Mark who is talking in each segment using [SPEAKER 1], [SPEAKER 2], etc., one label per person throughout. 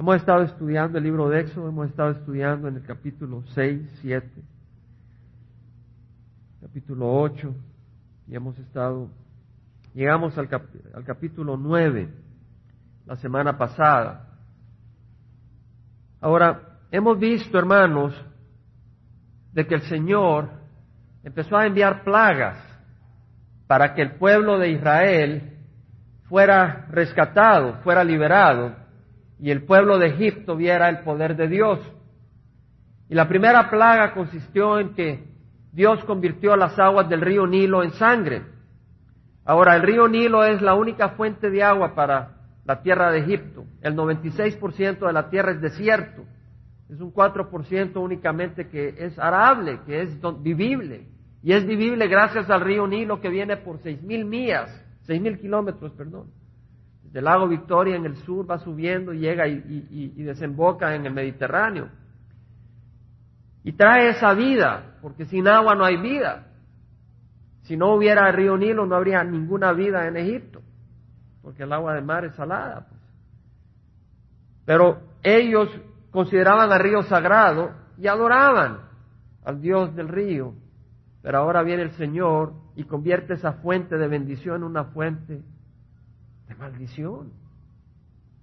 [SPEAKER 1] Hemos estado estudiando el libro de Éxodo, hemos estado estudiando en el capítulo 6, 7, capítulo 8, y hemos estado, llegamos al, al capítulo 9 la semana pasada. Ahora, hemos visto, hermanos, de que el Señor empezó a enviar plagas para que el pueblo de Israel fuera rescatado, fuera liberado, y el pueblo de Egipto viera el poder de Dios. Y la primera plaga consistió en que Dios convirtió las aguas del río Nilo en sangre. Ahora, el río Nilo es la única fuente de agua para la tierra de Egipto. El 96% de la tierra es desierto. Es un 4% únicamente que es arable, que es vivible. Y es vivible gracias al río Nilo que viene por 6.000 millas seis mil kilómetros, perdón. Del lago Victoria en el sur va subiendo y llega y, desemboca en el Mediterráneo. Y trae esa vida, porque sin agua no hay vida. Si no hubiera el río Nilo, no habría ninguna vida en Egipto, porque el agua del mar es salada. Pues. Pero ellos consideraban al río sagrado y adoraban al Dios del río. Pero ahora viene el Señor y convierte esa fuente de bendición en una fuente de maldición.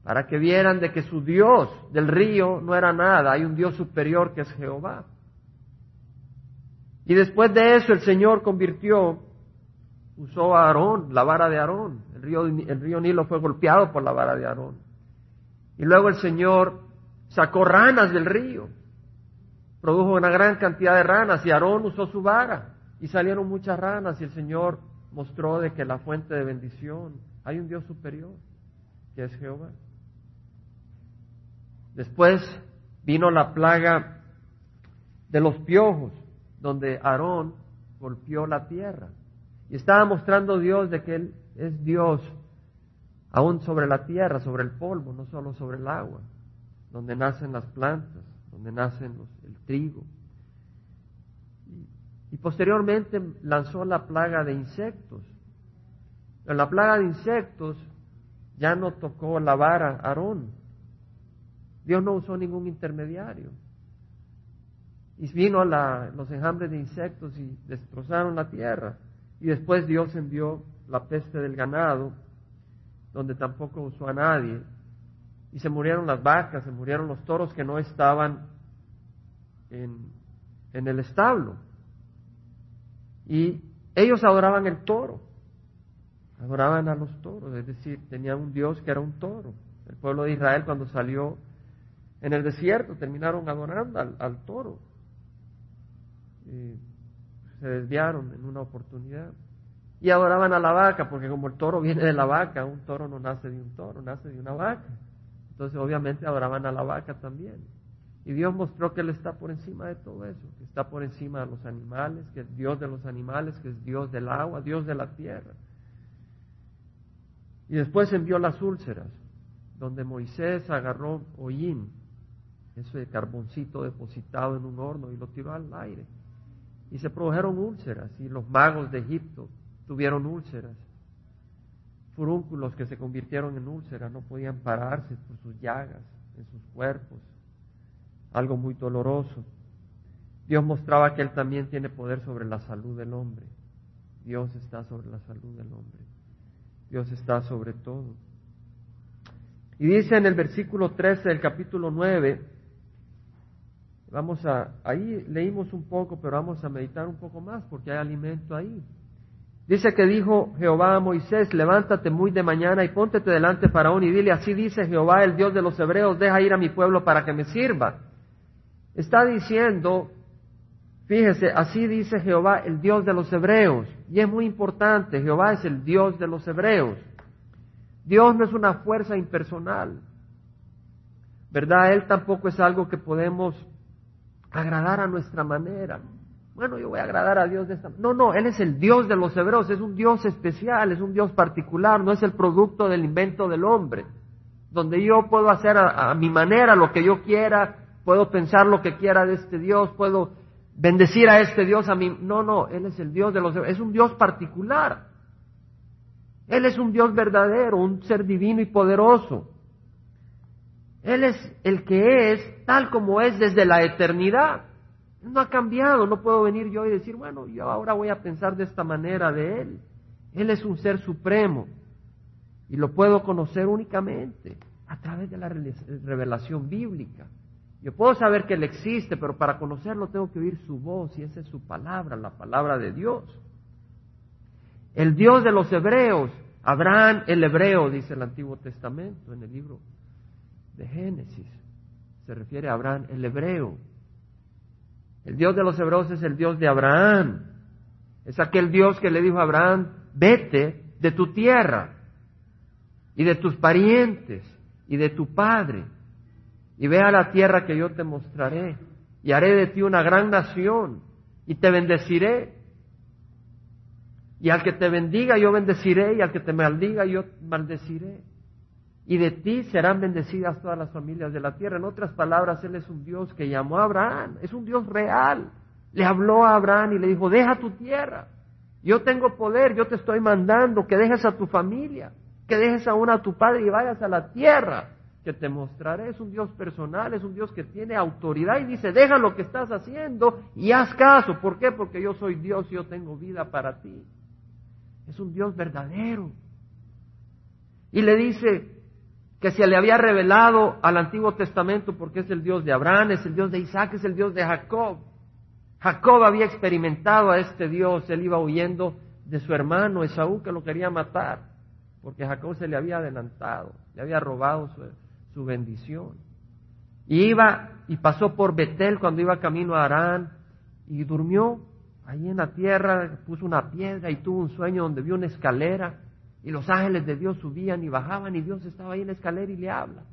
[SPEAKER 1] Para que vieran de que su Dios del río no era nada, hay un Dios superior que es Jehová. Y después de eso el Señor convirtió, usó a Aarón, la vara de Aarón. El río, el río Nilo fue golpeado por la vara de Aarón. Y luego el Señor sacó ranas del río, produjo una gran cantidad de ranas y Aarón usó su vara y salieron muchas ranas y el Señor mostró de que la fuente de bendición, hay un Dios superior, que es Jehová. Después vino la plaga de los piojos, donde Aarón golpeó la tierra. Y estaba mostrando Dios de que Él es Dios aún sobre la tierra, sobre el polvo, no solo sobre el agua, donde nacen las plantas, donde nacen el trigo, y posteriormente lanzó la plaga de insectos. La plaga de insectos ya no tocó la vara Aarón. Dios no usó ningún intermediario. Y vino los enjambres de insectos y destrozaron la tierra. Y después Dios envió la peste del ganado, donde tampoco usó a nadie. Y se murieron las vacas, se murieron los toros que no estaban en el establo. Y ellos adoraban el toro, adoraban a los toros, es decir, tenían un Dios que era un toro. El pueblo de Israel cuando salió en el desierto terminaron adorando al, toro. Y se desviaron en una oportunidad. Y adoraban a la vaca, porque como el toro viene de la vaca, un toro no nace de un toro, nace de una vaca. Entonces obviamente adoraban a la vaca también. Y Dios mostró que Él está por encima de todo eso, que está por encima de los animales, que es Dios de los animales, que es Dios del agua, Dios de la tierra. Y después envió las úlceras, donde Moisés agarró hollín, ese carboncito depositado en un horno, y lo tiró al aire. Y se produjeron úlceras, y los magos de Egipto tuvieron úlceras. Furúnculos que se convirtieron en úlceras, no podían pararse por sus llagas en sus cuerpos algo muy doloroso. Dios mostraba que Él también tiene poder sobre la salud del hombre. Dios está sobre la salud del hombre. Dios está sobre todo. Y dice en el versículo 13 del capítulo 9, vamos a, ahí leímos un poco, pero vamos a meditar un poco más porque hay alimento ahí. Dice que dijo Jehová a Moisés, levántate muy de mañana y póntete delante de Faraón y dile, así dice Jehová, el Dios de los hebreos, deja ir a mi pueblo para que me sirva. Está diciendo, fíjese, así dice Jehová, el Dios de los hebreos. Y es muy importante, Jehová es el Dios de los hebreos. Dios no es una fuerza impersonal. ¿Verdad? Él tampoco es algo que podemos agradar a nuestra manera. Bueno, yo voy a agradar a Dios de esta manera. No, no, Él es el Dios de los hebreos, es un Dios especial, es un Dios particular, no es el producto del invento del hombre, donde yo puedo hacer a, a mi manera lo que yo quiera puedo pensar lo que quiera de este Dios, puedo bendecir a este Dios a mí. No, no, Él es el Dios de los... Es un Dios particular. Él es un Dios verdadero, un ser divino y poderoso. Él es el que es tal como es desde la eternidad. No ha cambiado, no puedo venir yo y decir, bueno, yo ahora voy a pensar de esta manera de Él. Él es un ser supremo y lo puedo conocer únicamente a través de la revelación bíblica. Yo puedo saber que Él existe, pero para conocerlo tengo que oír su voz y esa es su palabra, la palabra de Dios. El Dios de los hebreos, Abraham el hebreo, dice el Antiguo Testamento en el libro de Génesis. Se refiere a Abraham el hebreo. El Dios de los hebreos es el Dios de Abraham. Es aquel Dios que le dijo a Abraham, vete de tu tierra y de tus parientes y de tu padre y ve a la tierra que yo te mostraré y haré de ti una gran nación y te bendeciré. Y al que te bendiga yo bendeciré y al que te maldiga yo maldeciré. Y de ti serán bendecidas todas las familias de la tierra. En otras palabras, Él es un Dios que llamó a Abraham, es un Dios real. Le habló a Abraham y le dijo, deja tu tierra. Yo tengo poder, yo te estoy mandando que dejes a tu familia, que dejes aún a tu padre y vayas a la tierra que te mostraré. Es un Dios personal, es un Dios que tiene autoridad y dice, deja lo que estás haciendo y haz caso. ¿Por qué? Porque yo soy Dios y yo tengo vida para ti. Es un Dios verdadero. Y le dice que se le había revelado al Antiguo Testamento porque es el Dios de Abraham, es el Dios de Isaac, es el Dios de Jacob. Jacob había experimentado a este Dios, él iba huyendo de su hermano Esaú que lo quería matar, porque Jacob se le había adelantado, le había robado su, su bendición. Y iba y pasó por Betel cuando iba camino a Arán y durmió ahí en la tierra, puso una piedra y tuvo un sueño donde vio una escalera y los ángeles de Dios subían y bajaban y Dios estaba ahí en la escalera y le habla.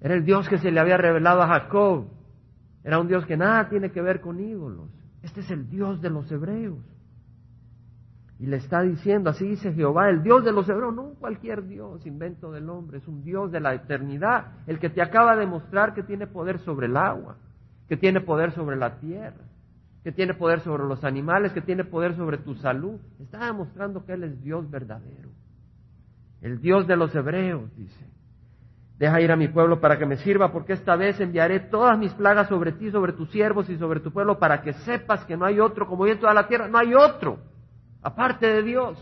[SPEAKER 1] Era el Dios que se le había revelado a Jacob. Era un Dios que nada tiene que ver con ídolos. Este es el Dios de los hebreos. Y le está diciendo, así dice Jehová, el Dios de los hebreos, no cualquier Dios, invento del hombre, es un Dios de la eternidad, el que te acaba de mostrar que tiene poder sobre el agua, que tiene poder sobre la tierra, que tiene poder sobre los animales, que tiene poder sobre tu salud. Está demostrando que Él es Dios verdadero. El Dios de los hebreos, dice. Deja ir a mi pueblo para que me sirva, porque esta vez enviaré todas mis plagas sobre ti, sobre tus siervos y sobre tu pueblo, para que sepas que no hay otro, como en toda la tierra, no hay otro aparte de Dios,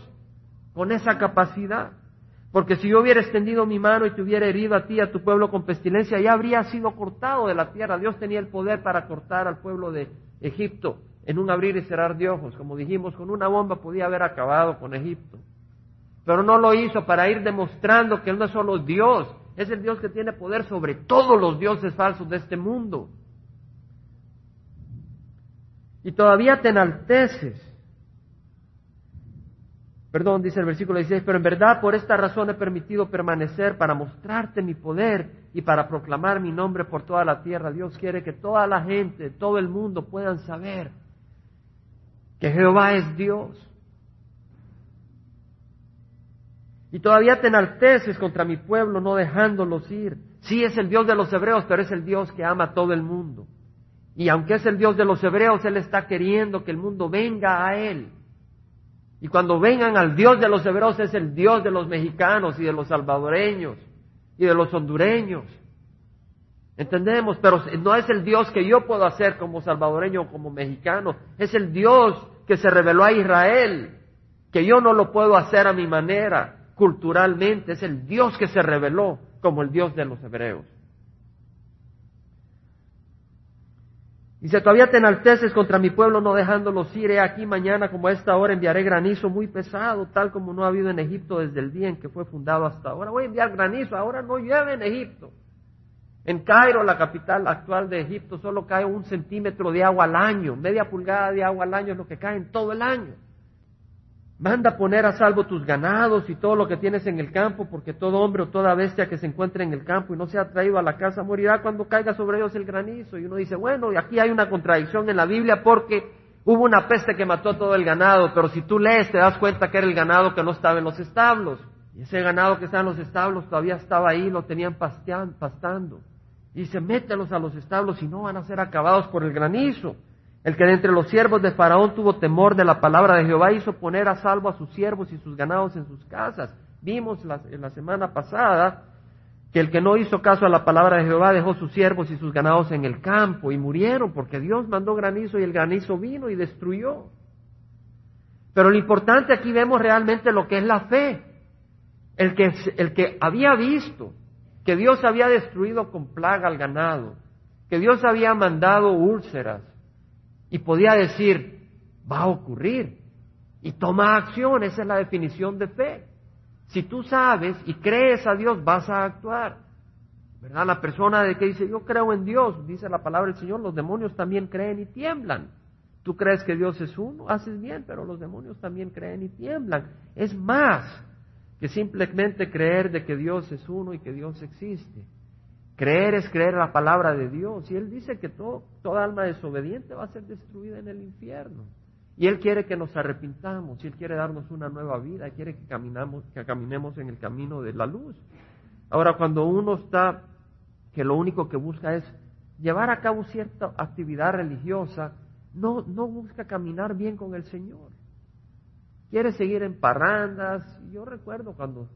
[SPEAKER 1] con esa capacidad. Porque si yo hubiera extendido mi mano y te hubiera herido a ti, a tu pueblo con pestilencia, ya habría sido cortado de la tierra. Dios tenía el poder para cortar al pueblo de Egipto en un abrir y cerrar de ojos. Como dijimos, con una bomba podía haber acabado con Egipto. Pero no lo hizo para ir demostrando que Él no es solo Dios, es el Dios que tiene poder sobre todos los dioses falsos de este mundo. Y todavía te enalteces Perdón, dice el versículo 16, pero en verdad por esta razón he permitido permanecer para mostrarte mi poder y para proclamar mi nombre por toda la tierra. Dios quiere que toda la gente, todo el mundo puedan saber que Jehová es Dios. Y todavía te enalteces contra mi pueblo, no dejándolos ir. Sí es el Dios de los hebreos, pero es el Dios que ama a todo el mundo. Y aunque es el Dios de los hebreos, Él está queriendo que el mundo venga a Él y cuando vengan al Dios de los hebreos es el Dios de los mexicanos y de los salvadoreños y de los hondureños. Entendemos, pero no es el Dios que yo puedo hacer como salvadoreño o como mexicano, es el Dios que se reveló a Israel, que yo no lo puedo hacer a mi manera, culturalmente, es el Dios que se reveló como el Dios de los hebreos. Dice, todavía te enalteces contra mi pueblo no dejándolos ir. He aquí mañana como a esta hora enviaré granizo muy pesado, tal como no ha habido en Egipto desde el día en que fue fundado hasta ahora. Voy a enviar granizo, ahora no llueve en Egipto. En Cairo, la capital actual de Egipto, solo cae un centímetro de agua al año, media pulgada de agua al año es lo que cae en todo el año. Manda poner a salvo tus ganados y todo lo que tienes en el campo, porque todo hombre o toda bestia que se encuentre en el campo y no sea traído a la casa morirá cuando caiga sobre ellos el granizo. Y uno dice, bueno, y aquí hay una contradicción en la Biblia porque hubo una peste que mató todo el ganado, pero si tú lees te das cuenta que era el ganado que no estaba en los establos. Y ese ganado que estaba en los establos todavía estaba ahí, lo tenían pastando. Y dice, mételos a los establos y no van a ser acabados por el granizo. El que de entre los siervos de Faraón tuvo temor de la palabra de Jehová hizo poner a salvo a sus siervos y sus ganados en sus casas. Vimos en la semana pasada que el que no hizo caso a la palabra de Jehová dejó sus siervos y sus ganados en el campo y murieron porque Dios mandó granizo y el granizo vino y destruyó. Pero lo importante aquí vemos realmente lo que es la fe. El que, el que había visto que Dios había destruido con plaga al ganado, que Dios había mandado úlceras y podía decir, va a ocurrir. Y toma acción, esa es la definición de fe. Si tú sabes y crees a Dios, vas a actuar. ¿Verdad? La persona de que dice, yo creo en Dios, dice la palabra del Señor, los demonios también creen y tiemblan. Tú crees que Dios es uno, haces bien, pero los demonios también creen y tiemblan. Es más que simplemente creer de que Dios es uno y que Dios existe. Creer es creer la palabra de Dios. Y Él dice que todo, toda alma desobediente va a ser destruida en el infierno. Y Él quiere que nos arrepintamos, y Él quiere darnos una nueva vida, quiere que, caminamos, que caminemos en el camino de la luz. Ahora, cuando uno está, que lo único que busca es llevar a cabo cierta actividad religiosa, no, no busca caminar bien con el Señor. Quiere seguir en parrandas. Yo recuerdo cuando,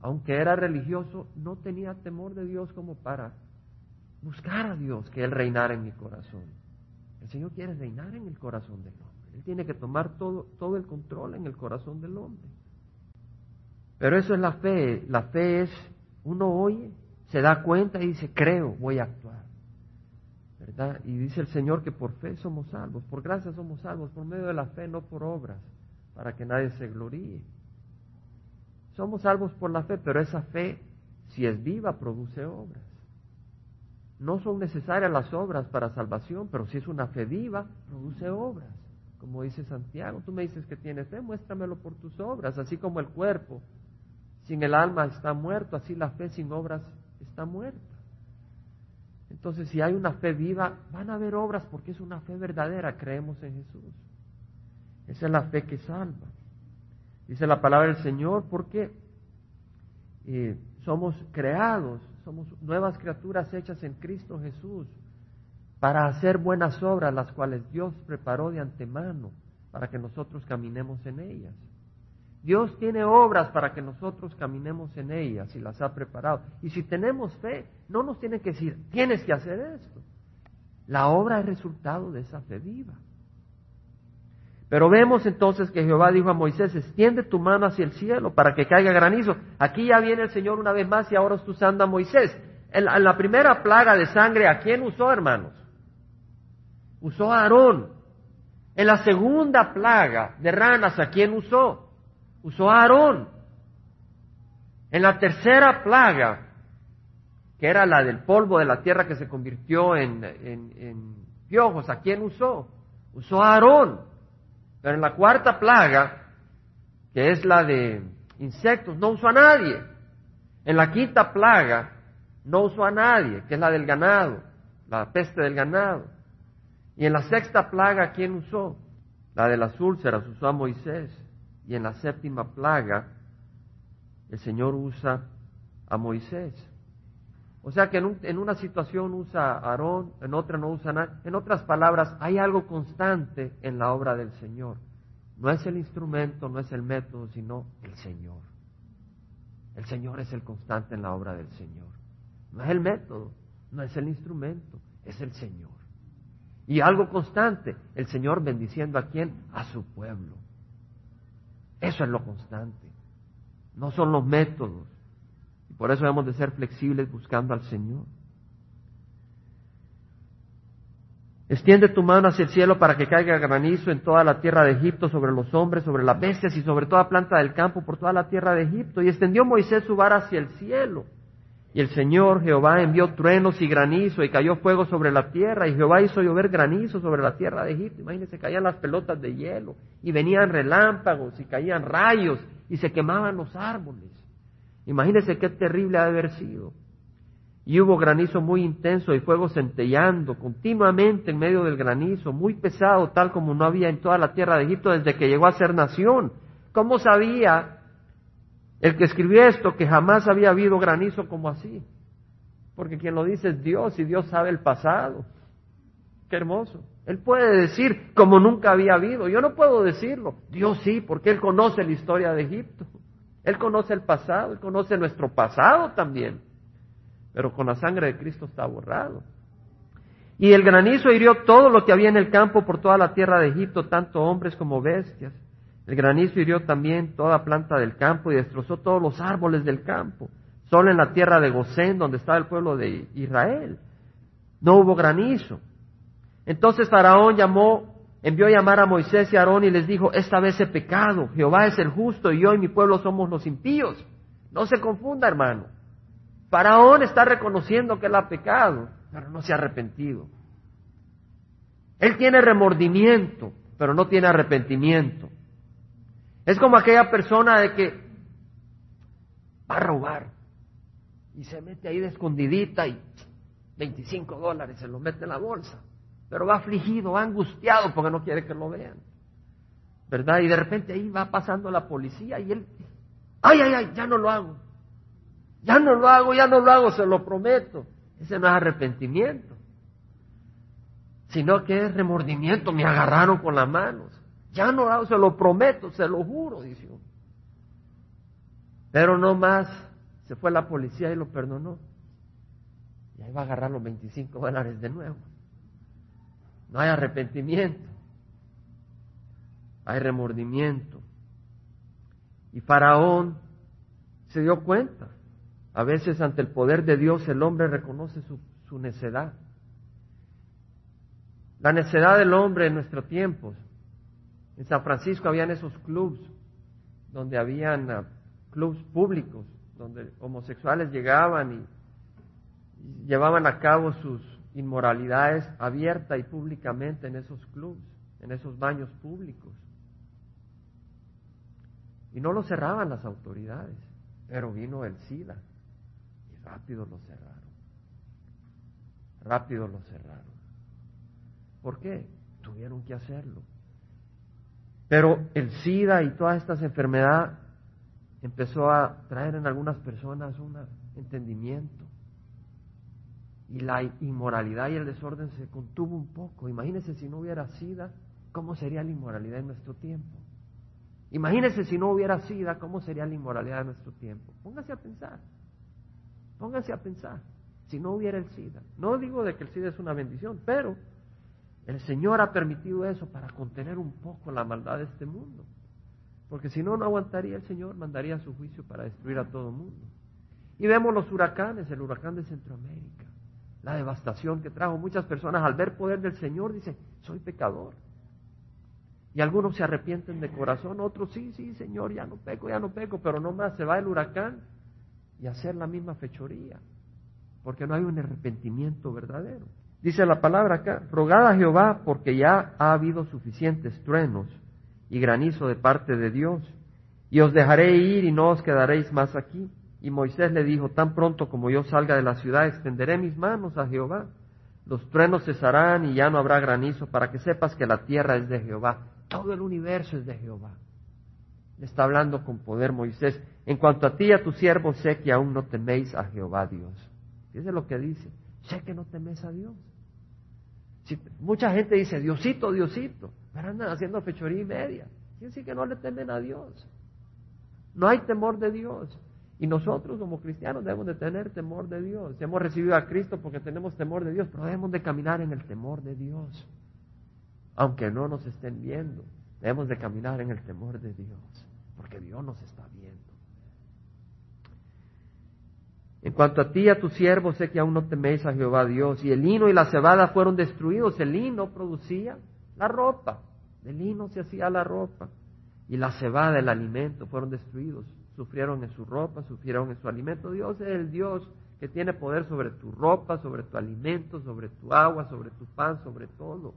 [SPEAKER 1] aunque era religioso, no tenía temor de Dios como para buscar a Dios, que Él reinara en mi corazón. El Señor quiere reinar en el corazón del hombre. Él tiene que tomar todo, todo el control en el corazón del hombre. Pero eso es la fe. La fe es, uno oye, se da cuenta y dice, creo, voy a actuar. ¿Verdad? Y dice el Señor que por fe somos salvos, por gracia somos salvos, por medio de la fe, no por obras, para que nadie se gloríe. Somos salvos por la fe, pero esa fe, si es viva, produce obras. No son necesarias las obras para salvación, pero si es una fe viva, produce obras como dice Santiago, tú me dices que tienes fe, muéstramelo por tus obras, así como el cuerpo sin el alma está muerto, así la fe sin obras está muerta. Entonces, si hay una fe viva, van a haber obras porque es una fe verdadera, creemos en Jesús. Esa es la fe que salva. Dice la palabra del Señor porque eh, somos creados, somos nuevas criaturas hechas en Cristo Jesús para hacer buenas obras, las cuales Dios preparó de antemano para que nosotros caminemos en ellas. Dios tiene obras para que nosotros caminemos en ellas y las ha preparado. Y si tenemos fe, no nos tiene que decir, tienes que hacer esto. La obra es resultado de esa fe viva. Pero vemos entonces que Jehová dijo a Moisés, extiende tu mano hacia el cielo para que caiga granizo. Aquí ya viene el Señor una vez más y ahora está usando a Moisés. En la, en primera plaga de sangre, ¿a quién usó, hermanos? Usó a Aarón. En la segunda plaga de ranas, ¿a quién usó? Usó a Aarón. En la tercera plaga, que era la del polvo de la tierra que se convirtió en, en, piojos, ¿a quién usó? Usó a Aarón. Pero en la cuarta plaga, que es la de insectos, no usó a nadie. En la quinta plaga, no usó a nadie, que es la del ganado, la peste del ganado. Y en la sexta plaga, ¿quién usó? La de las úlceras usó a Moisés. Y en la séptima plaga, el Señor usa a Moisés. O sea que en, una situación usa Aarón, en otra no usa nada. En otras palabras, hay algo constante en la obra del Señor. No es el instrumento, no es el método, sino el Señor. El Señor es el constante en la obra del Señor. No es el método, no es el instrumento, es el Señor. Y algo constante, el Señor bendiciendo a quién? A su pueblo. Eso es lo constante. No son los métodos. Por eso debemos de ser flexibles buscando al Señor. Extiende tu mano hacia el cielo para que caiga granizo en toda la tierra de Egipto, sobre los hombres, sobre las bestias y sobre toda planta del campo por toda la tierra de Egipto. Y extendió Moisés su vara hacia el cielo y el Señor Jehová envió truenos y granizo y cayó fuego sobre la tierra y Jehová hizo llover granizo sobre la tierra de Egipto. Imagínense, caían las pelotas de hielo y venían relámpagos y caían rayos y se quemaban los árboles. Imagínense qué terrible ha de haber sido. Y hubo granizo muy intenso y fuego centellando continuamente en medio del granizo, muy pesado, tal como no había en toda la tierra de Egipto desde que llegó a ser nación. ¿Cómo sabía el que escribió esto, que jamás había habido granizo como así. Porque quien lo dice es Dios y Dios sabe el pasado. Qué hermoso. Él puede decir como nunca había habido. Yo no puedo decirlo. Dios sí, porque Él conoce la historia de Egipto. Él conoce el pasado, Él conoce nuestro pasado también. pero con la sangre de Cristo está borrado. Y el granizo hirió todo lo que había en el campo por toda la tierra de Egipto, tanto hombres como bestias. El granizo hirió también toda planta del campo y destrozó todos los árboles del campo. Solo en la tierra de Gosén, donde estaba el pueblo de Israel, no hubo granizo. Entonces Faraón llamó, envió a llamar a Moisés y a Aarón y les dijo, esta vez he pecado, Jehová es el justo y yo y mi pueblo somos los impíos. No se confunda, hermano. Faraón está reconociendo que él ha pecado, pero no se ha arrepentido. Él tiene remordimiento, pero no tiene arrepentimiento. Es como aquella persona de que va a robar y se mete ahí de escondidita y 25 dólares se lo mete en la bolsa, pero va afligido, va angustiado porque no quiere que lo vean. ¿Verdad? Y de repente ahí va pasando la policía y él, ay, ay, ay, ya no lo hago. Ya no lo hago, ya no lo hago, se lo prometo. Ese no es arrepentimiento, sino que es remordimiento. Me agarraron con las manos. Ya no lo hago, se lo prometo, se lo juro, dice uno. Pero no más, se fue la policía y lo perdonó. Y ahí va a agarrar los 25 dólares de nuevo. No hay arrepentimiento. Hay remordimiento. Y Faraón se dio cuenta. A veces ante el poder de Dios el hombre reconoce su, necedad. La necedad del hombre en nuestro tiempo. En San Francisco habían esos clubs donde habían uh, clubs públicos, donde homosexuales llegaban y llevaban a cabo sus inmoralidades abierta y públicamente en esos clubs, en esos baños públicos. Y no lo cerraban las autoridades, pero vino el SIDA Rápido lo cerraron. Rápido lo cerraron. ¿Por qué? Tuvieron que hacerlo. Pero el SIDA y todas estas enfermedades empezó a traer en algunas personas un entendimiento. Y la inmoralidad y el desorden se contuvo un poco. Imagínense si no hubiera SIDA, ¿cómo sería la inmoralidad en nuestro tiempo? Imagínense si no hubiera SIDA, ¿cómo sería la inmoralidad en nuestro tiempo? Póngase a pensar. Pónganse a pensar, si no hubiera el SIDA. No digo de que el SIDA es una bendición, pero el Señor ha permitido eso para contener un poco la maldad de este mundo. Porque si no, no aguantaría el Señor, mandaría su juicio para destruir a todo el mundo. Y vemos los huracanes, el huracán de Centroamérica, la devastación que trajo. Muchas personas al ver poder del Señor dicen, soy pecador. Y algunos se arrepienten de corazón, otros sí, sí, Señor, ya no peco, ya no peco, pero no más se va el huracán y hacer la misma fechoría, porque no hay un arrepentimiento verdadero. Dice la palabra acá, rogad a Jehová porque ya ha habido suficientes truenos y granizo de parte de Dios, y os dejaré ir y no os quedaréis más aquí. Y Moisés le dijo, tan pronto como yo salga de la ciudad, extenderé mis manos a Jehová. Los truenos cesarán y ya no habrá granizo, para que sepas que la tierra es de Jehová. Todo el universo es de Jehová. Le está hablando con poder Moisés. En cuanto a ti y a tu siervo, sé que aún no teméis a Jehová Dios. Fíjese lo que dice. Sé que no teméis a Dios. Si, mucha gente dice, Diosito, Diosito, pero andan haciendo fechoría y media. Quiere decir que no le temen a Dios. No hay temor de Dios. Y nosotros como cristianos debemos de tener temor de Dios. Hemos recibido a Cristo porque tenemos temor de Dios, pero debemos de caminar en el temor de Dios. Aunque no nos estén viendo, debemos de caminar en el temor de Dios porque Dios nos está viendo. En cuanto a ti y a tu siervo, sé que aún no teméis a Jehová Dios. Y el lino y la cebada fueron destruidos. El lino producía la ropa. El lino se hacía la ropa. Y la cebada, el alimento, fueron destruidos. Sufrieron en su ropa, sufrieron en su alimento. Dios es el Dios que tiene poder sobre tu ropa, sobre tu alimento, sobre tu agua, sobre tu pan, sobre todo.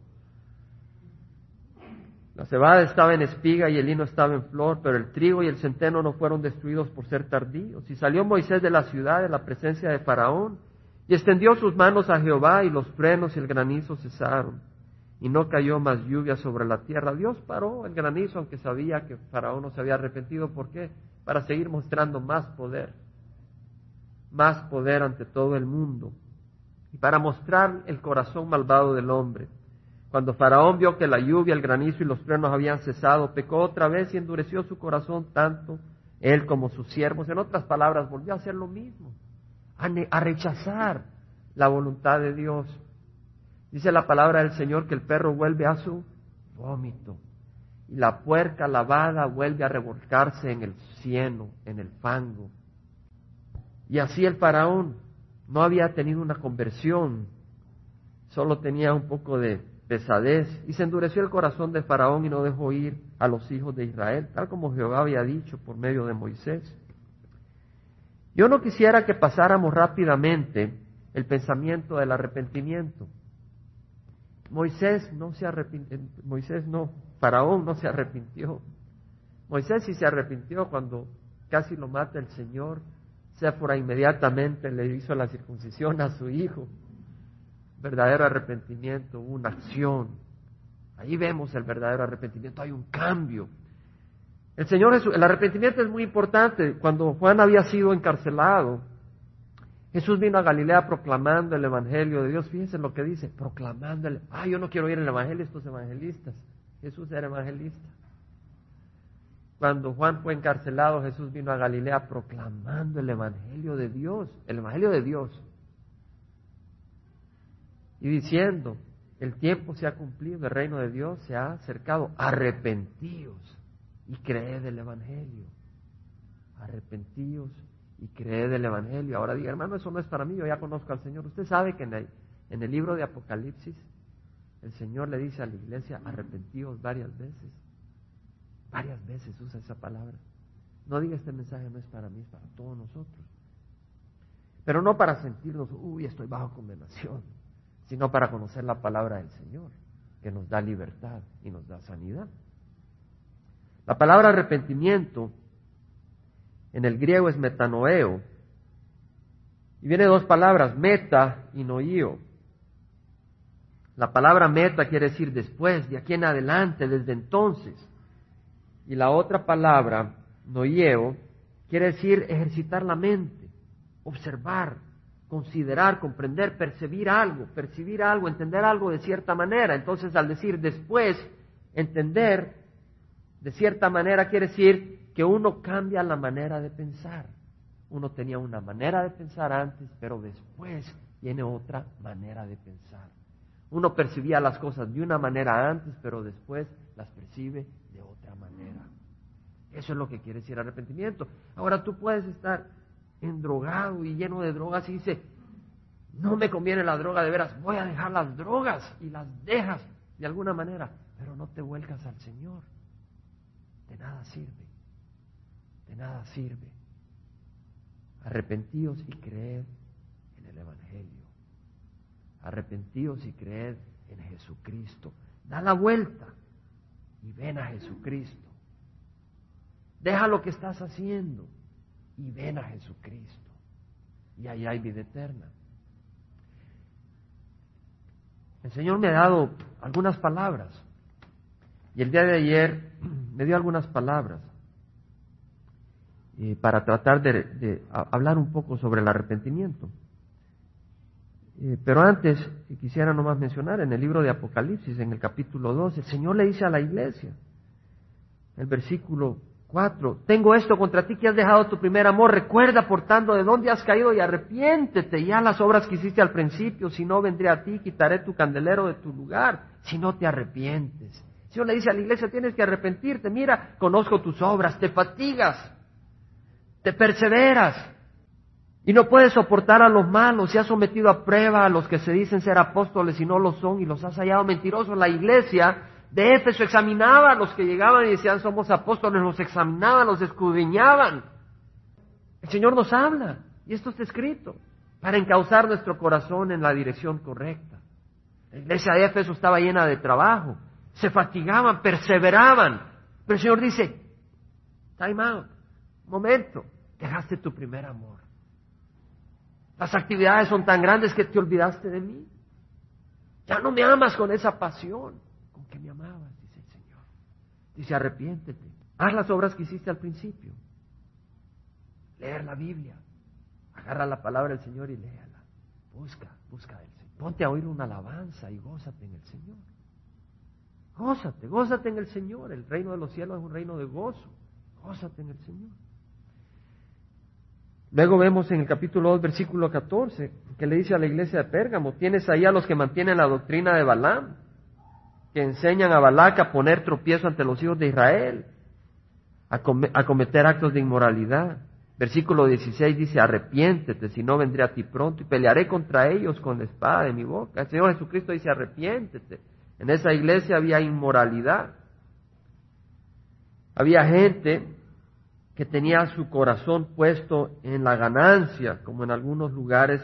[SPEAKER 1] La cebada estaba en espiga y el lino estaba en flor, pero el trigo y el centeno no fueron destruidos por ser tardíos. Y salió Moisés de la ciudad, de la presencia de Faraón, y extendió sus manos a Jehová, y los frenos y el granizo cesaron. Y no cayó más lluvia sobre la tierra. Dios paró el granizo, aunque sabía que Faraón no se había arrepentido. ¿Por qué? Para seguir mostrando más poder. Más poder ante todo el mundo. Y para mostrar el corazón malvado del hombre. Cuando Faraón vio que la lluvia, el granizo y los truenos habían cesado, pecó otra vez y endureció su corazón tanto, él como sus siervos. En otras palabras, volvió a hacer lo mismo. a, rechazar la voluntad de Dios. Dice la palabra del Señor que el perro vuelve a su vómito y la puerca lavada vuelve a revolcarse en el cieno, en el fango. Y así el faraón no había tenido una conversión, solo tenía un poco de pesadez y se endureció el corazón de faraón y no dejó ir a los hijos de Israel, tal como Jehová había dicho por medio de Moisés. Yo no quisiera que pasáramos rápidamente el pensamiento del arrepentimiento. Moisés no se arrepintió, Moisés no, Faraón no se arrepintió. Moisés sí se arrepintió cuando casi lo mata el Señor. Séfora inmediatamente le hizo la circuncisión a su hijo. Verdadero arrepentimiento, una acción. Ahí vemos el verdadero arrepentimiento, hay un cambio. El Señor Jesús, el arrepentimiento es muy importante. Cuando Juan había sido encarcelado, Jesús vino a Galilea proclamando el Evangelio de Dios. Fíjense lo que dice, proclamando el... Ah, yo no quiero oír el Evangelio, estos evangelistas. Jesús era evangelista. Cuando Juan fue encarcelado, Jesús vino a Galilea proclamando el Evangelio de Dios, el Evangelio de Dios. Y diciendo, el tiempo se ha cumplido, el reino de Dios se ha acercado, arrepentíos y creed el Evangelio. Arrepentíos y creed el Evangelio. Ahora diga, hermano, eso no es para mí, yo ya conozco al Señor. Usted sabe que en el, en el libro de Apocalipsis el Señor le dice a la iglesia, arrepentíos varias veces. Varias veces usa esa palabra. No diga este mensaje no es para mí, es para todos nosotros. Pero no para sentirnos, uy, estoy bajo condenación, sino para conocer la palabra del Señor, que nos da libertad y nos da sanidad. La palabra arrepentimiento en el griego es metanoeo. Y viene dos palabras, meta y noío. La palabra meta quiere decir después, de aquí en adelante, desde entonces. Y la otra palabra, noío, quiere decir ejercitar la mente, observar, considerar, comprender, percibir algo, percibir algo, entender algo de cierta manera. Entonces, al decir después, entender, de cierta manera quiere decir que uno cambia la manera de pensar. Uno tenía una manera de pensar antes, pero después tiene otra manera de pensar. Uno percibía las cosas de una manera antes, pero después las percibe de otra manera. Eso es lo que quiere decir arrepentimiento. Ahora tú puedes estar endrogado y lleno de drogas y dice, no me conviene la droga de veras, voy a dejar las drogas y las dejas de alguna manera, pero no te vuelcas al Señor de nada sirve, de nada sirve. Arrepentíos y creed en el Evangelio. Arrepentíos y creed en Jesucristo. Da la vuelta y ven a Jesucristo. Deja lo que estás haciendo y ven a Jesucristo. Y ahí hay vida eterna. El Señor me ha dado algunas palabras. Y el día de ayer me dio algunas palabras eh, para tratar de, hablar un poco sobre el arrepentimiento. Eh, pero antes quisiera nomás mencionar en el libro de Apocalipsis, en el capítulo 2, el Señor le dice a la iglesia, el versículo 4, tengo esto contra ti que has dejado tu primer amor, recuerda por tanto de dónde has caído y arrepiéntete ya las obras que hiciste al principio, si no vendré a ti, quitaré tu candelero de tu lugar, si no te arrepientes. El Señor le dice a la iglesia, tienes que arrepentirte. Mira, conozco tus obras, te fatigas, te perseveras. Y no puedes soportar a los malos, se ha sometido a prueba a los que se dicen ser apóstoles y no lo son y los has hallado mentirosos. La iglesia de Éfeso examinaba a los que llegaban y decían somos apóstoles, los examinaban, los escudriñaban. El Señor nos habla y esto está escrito para encauzar nuestro corazón en la dirección correcta. La iglesia de Éfeso estaba llena de trabajo, se fatigaban, perseveraban. Pero el Señor dice, time out, momento, dejaste tu primer amor. Las actividades son tan grandes que te olvidaste de mí. Ya no me amas con esa pasión con que me amabas, dice el Señor. Dice, arrepiéntete. Haz las obras que hiciste al principio. Leer la Biblia. Agarra la palabra del Señor y léala. Busca, busca del Señor. Ponte a oír una alabanza y gózate en el Señor. Gózate, gózate en el Señor. El reino de los cielos es un reino de gozo. Gózate en el Señor. Luego vemos en el capítulo 2, versículo 14, que le dice a la iglesia de Pérgamo, tienes ahí a los que mantienen la doctrina de Balaam, que enseñan a Balac a poner tropiezo ante los hijos de Israel, a, cometer actos de inmoralidad. Versículo 16 dice, arrepiéntete, si no vendré a ti pronto y pelearé contra ellos con la espada de mi boca. El Señor Jesucristo dice, arrepiéntete. En esa iglesia había inmoralidad. Había gente que tenía su corazón puesto en la ganancia, como en algunos lugares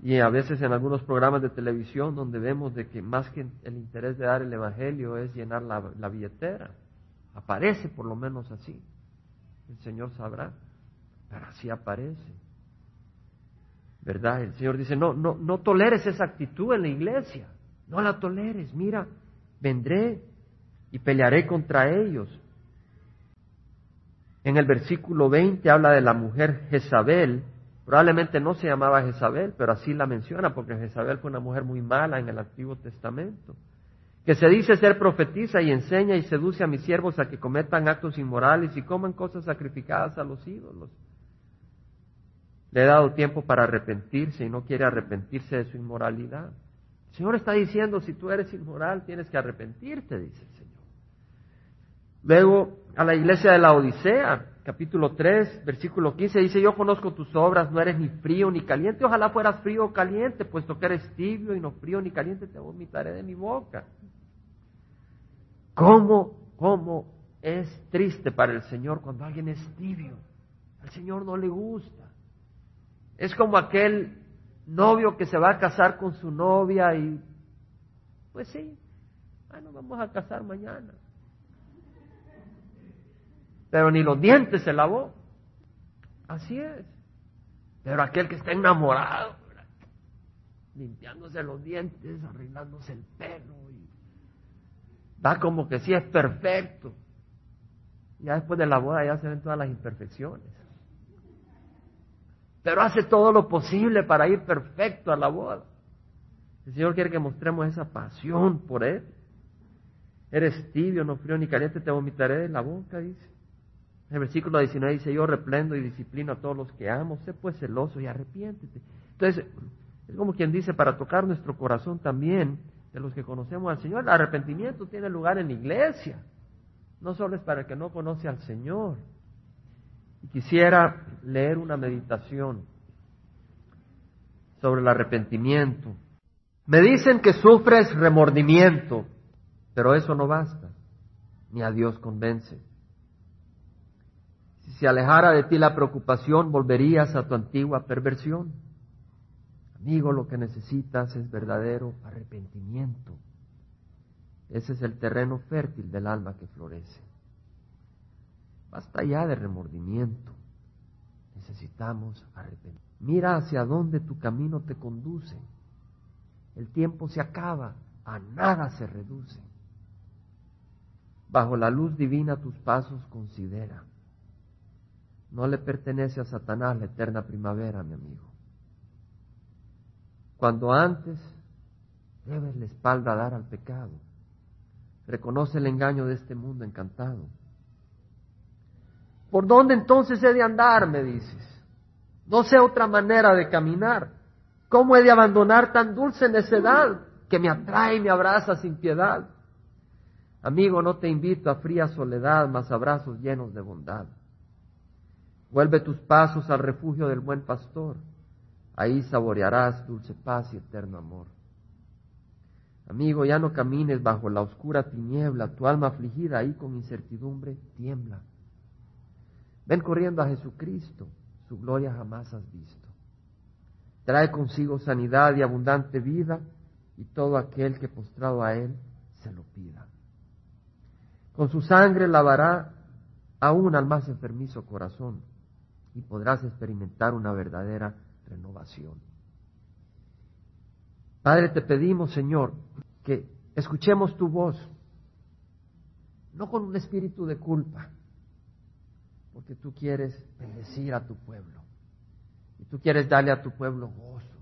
[SPEAKER 1] y a veces en algunos programas de televisión donde vemos de que más que el interés de dar el Evangelio es llenar la, billetera. Aparece por lo menos así. El Señor sabrá, pero así aparece. ¿Verdad? El Señor dice, no, no, no toleres esa actitud en la iglesia. No la toleres. Mira, vendré y pelearé contra ellos. En el versículo 20 habla de la mujer Jezabel. Probablemente no se llamaba Jezabel, pero así la menciona porque Jezabel fue una mujer muy mala en el Antiguo Testamento. Que se dice ser profetiza y enseña y seduce a mis siervos a que cometan actos inmorales y coman cosas sacrificadas a los ídolos. Le he dado tiempo para arrepentirse y no quiere arrepentirse de su inmoralidad. El Señor está diciendo, si tú eres inmoral, tienes que arrepentirte, dice el Señor. Luego, a la iglesia de la Odisea, capítulo 3, versículo 15, dice, yo conozco tus obras, no eres ni frío ni caliente, ojalá fueras frío o caliente, puesto que eres tibio y no frío ni caliente, te vomitaré de mi boca. ¿Cómo, cómo es triste para el Señor cuando alguien es tibio? Al Señor no le gusta. Es como aquel novio que se va a casar con su novia y, pues sí, bueno, vamos a casar mañana pero ni los dientes se lavó. Así es. Pero aquel que está enamorado, limpiándose los dientes, arreglándose el pelo, y va como que sí es perfecto. Ya después de la boda ya se ven todas las imperfecciones. Pero hace todo lo posible para ir perfecto a la boda. El Señor quiere que mostremos esa pasión por Él. Eres tibio, no frío ni caliente, te vomitaré de la boca, dice. El versículo 19 dice, yo reprendo y disciplino a todos los que amo, sé pues celoso y arrepiéntete. Entonces, es como quien dice, para tocar nuestro corazón también, de los que conocemos al Señor, el arrepentimiento tiene lugar en la iglesia, no solo es para el que no conoce al Señor. Y quisiera leer una meditación sobre el arrepentimiento. Me dicen que sufres remordimiento, pero eso no basta, ni a Dios convence. Si se alejara de ti la preocupación, volverías a tu antigua perversión. Amigo, lo que necesitas es verdadero arrepentimiento. Ese es el terreno fértil del alma que florece. Basta ya de remordimiento. Necesitamos arrepentimiento. Mira hacia dónde tu camino te conduce. El tiempo se acaba, a nada se reduce. Bajo la luz divina tus pasos considera. No le pertenece a Satanás la eterna primavera, mi amigo. Cuando antes debes la espalda dar al pecado, reconoce el engaño de este mundo encantado. ¿Por dónde entonces he de andar? me dices. No sé otra manera de caminar. ¿Cómo he de abandonar tan dulce necedad que me atrae y me abraza sin piedad? Amigo, no te invito a fría soledad, mas abrazos llenos de bondad. Vuelve tus pasos al refugio del buen pastor. Ahí saborearás dulce paz y eterno amor. Amigo, ya no camines bajo la oscura tiniebla, tu alma afligida ahí con incertidumbre tiembla. Ven corriendo a Jesucristo, su gloria jamás has visto. Trae consigo sanidad y abundante vida y todo aquel que postrado a Él se lo pida. Con su sangre lavará aún al más enfermizo corazón y podrás experimentar una verdadera renovación. Padre, te pedimos, Señor, que escuchemos tu voz, no con un espíritu de culpa, porque tú quieres bendecir a tu pueblo, y tú quieres darle a tu pueblo gozo,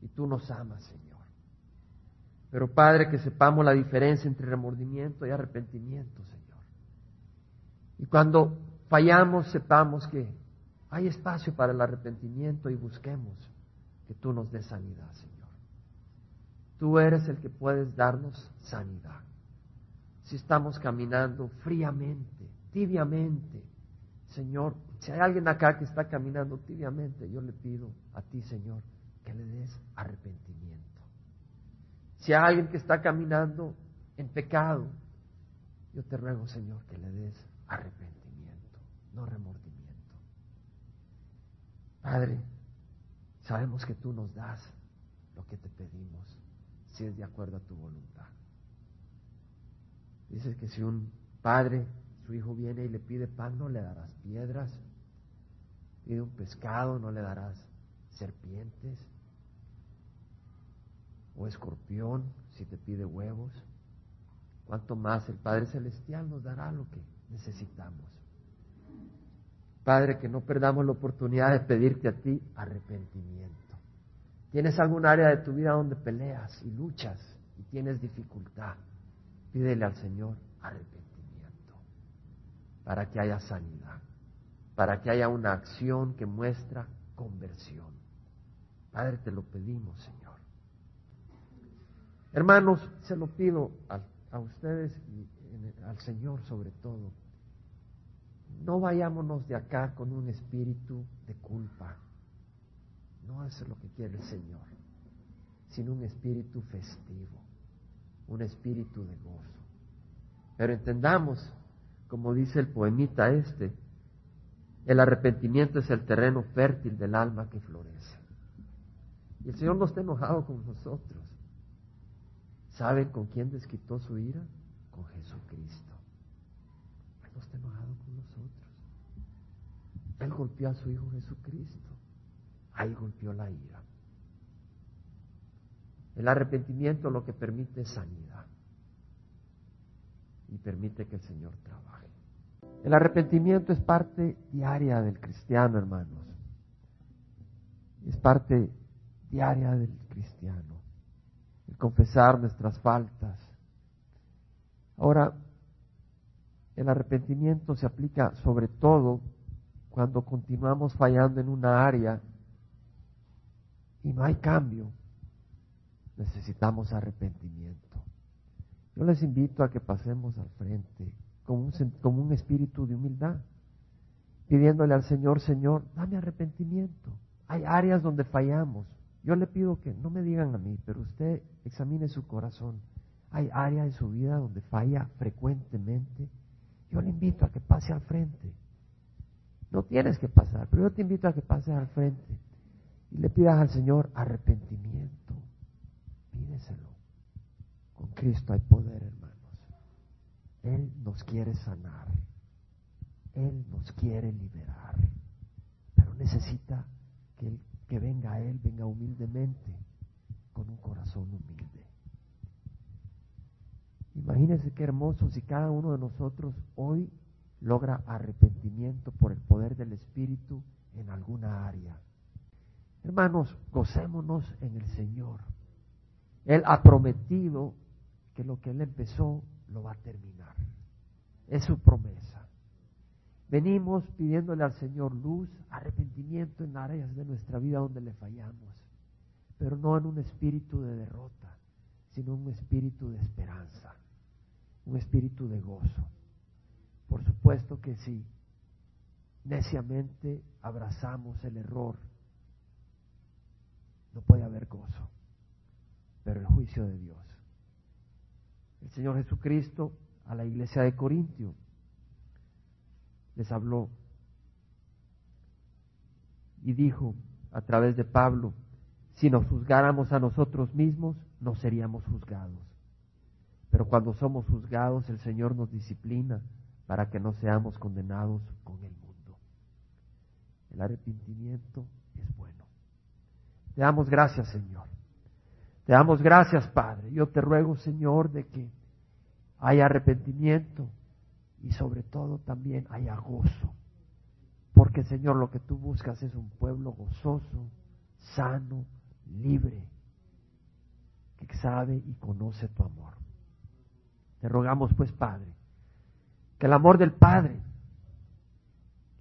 [SPEAKER 1] y tú nos amas, Señor. Pero Padre, que sepamos la diferencia entre remordimiento y arrepentimiento, Señor. Y cuando fallamos, sepamos que hay espacio para el arrepentimiento y busquemos que tú nos des sanidad, Señor. Tú eres el que puedes darnos sanidad. Si estamos caminando fríamente, tibiamente, Señor, si hay alguien acá que está caminando tibiamente, yo le pido a ti, Señor, que le des arrepentimiento. Si hay alguien que está caminando en pecado, yo te ruego, Señor, que le des arrepentimiento, no remordimiento. Padre, sabemos que tú nos das lo que te pedimos, si es de acuerdo a tu voluntad. Dices que si un padre, su hijo viene y le pide pan, no le darás piedras. Pide un pescado, no le darás serpientes o escorpión si te pide huevos. Cuanto más el Padre Celestial nos dará lo que necesitamos. Padre, que no perdamos la oportunidad de pedirte a ti arrepentimiento. ¿Tienes algún área de tu vida donde peleas y luchas y tienes dificultad? Pídele al Señor arrepentimiento para que haya sanidad, para que haya una acción que muestra conversión. Padre, te lo pedimos, Señor. Hermanos, se lo pido a, ustedes y al Señor sobre todo no vayámonos de acá con un espíritu de culpa. No es lo que quiere el Señor, sino un espíritu festivo, un espíritu de gozo. Pero entendamos, como dice el poemita este, el arrepentimiento es el terreno fértil del alma que florece. Y el Señor no está enojado con nosotros. ¿Saben con quién desquitó su ira? Con Jesucristo. no está enojado él golpeó a su Hijo Jesucristo. Ahí golpeó la ira. El arrepentimiento lo que permite es sanidad y permite que el Señor trabaje. El arrepentimiento es parte diaria del cristiano, hermanos. Es parte diaria del cristiano. El confesar nuestras faltas. Ahora, el arrepentimiento se aplica sobre todo cuando continuamos fallando en una área y no hay cambio, necesitamos arrepentimiento. Yo les invito a que pasemos al frente con un, con un espíritu de humildad, pidiéndole al Señor, Señor, dame arrepentimiento. Hay áreas donde fallamos. Yo le pido que no me digan a mí, pero usted examine su corazón. Hay áreas en su vida donde falla frecuentemente. Yo le invito a que pase al frente no tienes que pasar, pero yo te invito a que pases al frente y le pidas al Señor arrepentimiento. Pídeselo. Con Cristo hay poder, hermanos. Él nos quiere sanar. Él nos quiere liberar. Pero necesita que, que venga a Él, venga humildemente, con un corazón humilde. Imagínense qué hermoso si cada uno de nosotros hoy logra arrepentimiento por el poder del Espíritu en alguna área. Hermanos, gocémonos en el Señor. Él ha prometido que lo que Él empezó lo va a terminar. Es su promesa. Venimos pidiéndole al Señor luz, arrepentimiento en áreas de nuestra vida donde le fallamos, pero no en un espíritu de derrota, sino un espíritu de esperanza, un espíritu de gozo. Por supuesto que sí. Neciamente abrazamos el error. No puede haber gozo, pero el juicio de Dios. El Señor Jesucristo a la iglesia de Corintio les habló y dijo a través de Pablo, si nos juzgáramos a nosotros mismos, no seríamos juzgados. Pero cuando somos juzgados, el Señor nos disciplina para que no seamos condenados con el mundo. El arrepentimiento es bueno. Te damos gracias, Señor. Te damos gracias, Padre. Yo te ruego, Señor, de que haya arrepentimiento y sobre todo también haya gozo. Porque, Señor, lo que tú buscas es un pueblo gozoso, sano, libre, que sabe y conoce tu amor. Te rogamos, pues, Padre, que el amor del Padre,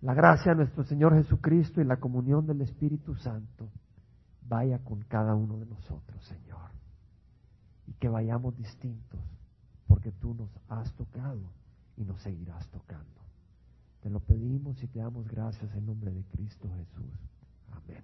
[SPEAKER 1] La gracia de nuestro Señor Jesucristo y la comunión del Espíritu Santo vaya con cada uno de nosotros, Señor. Y que vayamos distintos, porque tú nos has tocado y nos seguirás tocando. Te lo pedimos y te damos gracias en nombre de Cristo Jesús. Amén.